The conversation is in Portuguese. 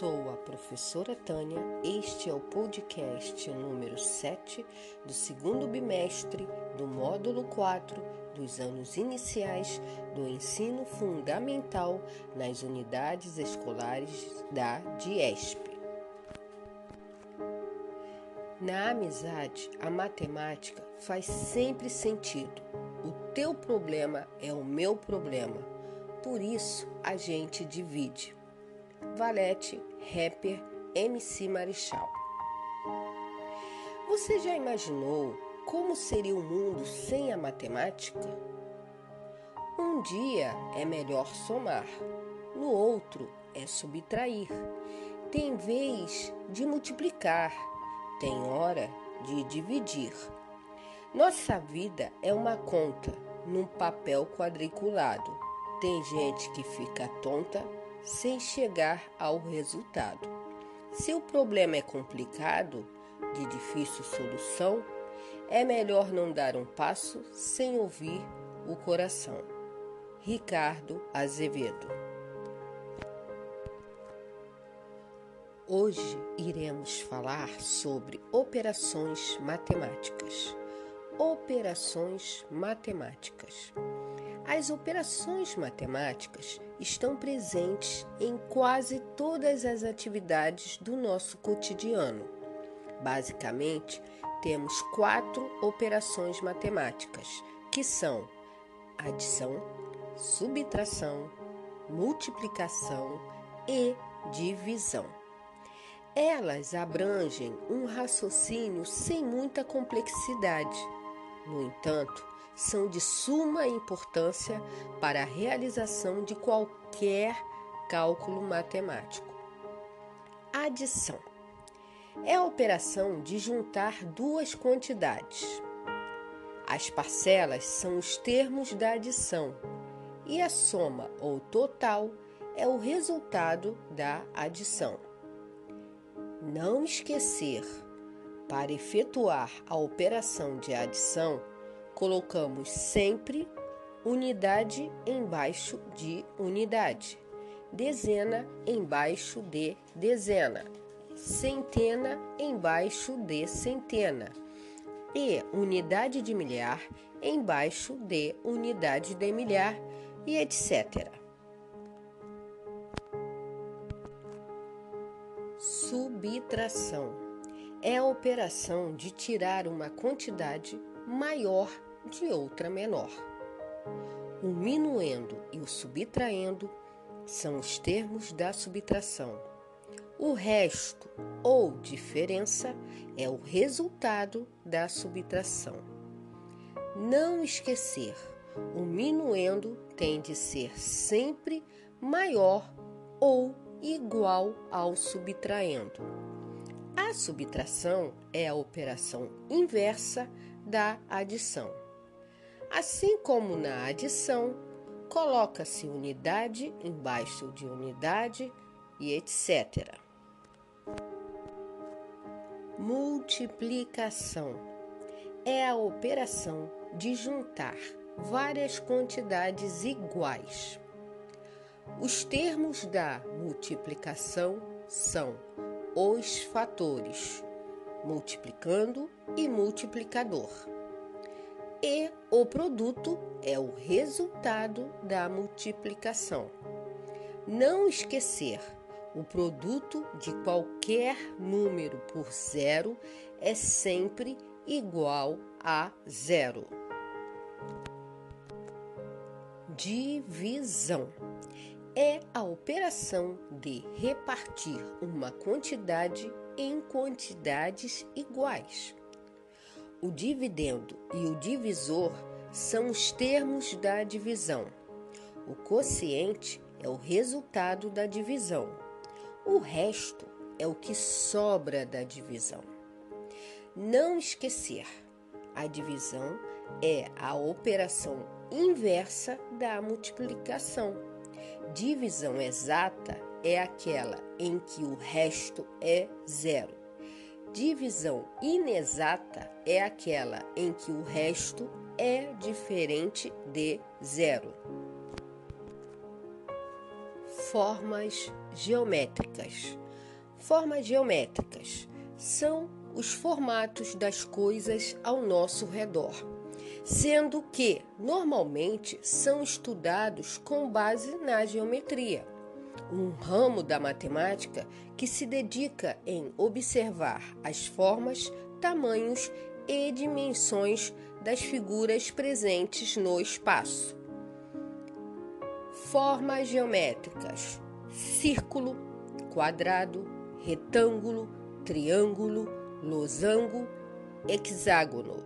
sou a professora Tânia. Este é o podcast número 7 do segundo bimestre do módulo 4 dos anos iniciais do ensino fundamental nas unidades escolares da DIESP. Na amizade, a matemática faz sempre sentido. O teu problema é o meu problema. Por isso, a gente divide. Valete, rapper, MC Marechal. Você já imaginou como seria o mundo sem a matemática? Um dia é melhor somar, no outro é subtrair. Tem vez de multiplicar, tem hora de dividir. Nossa vida é uma conta num papel quadriculado. Tem gente que fica tonta sem chegar ao resultado. Se o problema é complicado, de difícil solução, é melhor não dar um passo sem ouvir o coração. Ricardo Azevedo Hoje iremos falar sobre operações matemáticas. Operações matemáticas. As operações matemáticas estão presentes em quase todas as atividades do nosso cotidiano. Basicamente, temos quatro operações matemáticas, que são adição, subtração, multiplicação e divisão. Elas abrangem um raciocínio sem muita complexidade. No entanto, são de suma importância para a realização de qualquer cálculo matemático. Adição é a operação de juntar duas quantidades. As parcelas são os termos da adição e a soma ou total é o resultado da adição. Não esquecer, para efetuar a operação de adição, colocamos sempre unidade embaixo de unidade, dezena embaixo de dezena, centena embaixo de centena e unidade de milhar embaixo de unidade de milhar e etc. Subtração é a operação de tirar uma quantidade maior de outra menor. O minuendo e o subtraendo são os termos da subtração. O resto ou diferença é o resultado da subtração. Não esquecer, o minuendo tem de ser sempre maior ou igual ao subtraendo. A subtração é a operação inversa da adição. Assim como na adição, coloca-se unidade embaixo de unidade e etc. Multiplicação é a operação de juntar várias quantidades iguais. Os termos da multiplicação são os fatores multiplicando e multiplicador e o produto é o resultado da multiplicação. Não esquecer, o produto de qualquer número por zero é sempre igual a zero. Divisão é a operação de repartir uma quantidade em quantidades iguais. O dividendo e o divisor são os termos da divisão. O quociente é o resultado da divisão. O resto é o que sobra da divisão. Não esquecer, a divisão é a operação inversa da multiplicação. Divisão exata é aquela em que o resto é zero. Divisão inexata é aquela em que o resto é diferente de zero. Formas geométricas. Formas geométricas são os formatos das coisas ao nosso redor, sendo que normalmente são estudados com base na geometria, um ramo da matemática que se dedica em observar as formas, tamanhos e dimensões das figuras presentes no espaço. Formas geométricas: círculo, quadrado, retângulo, triângulo, losango, hexágono.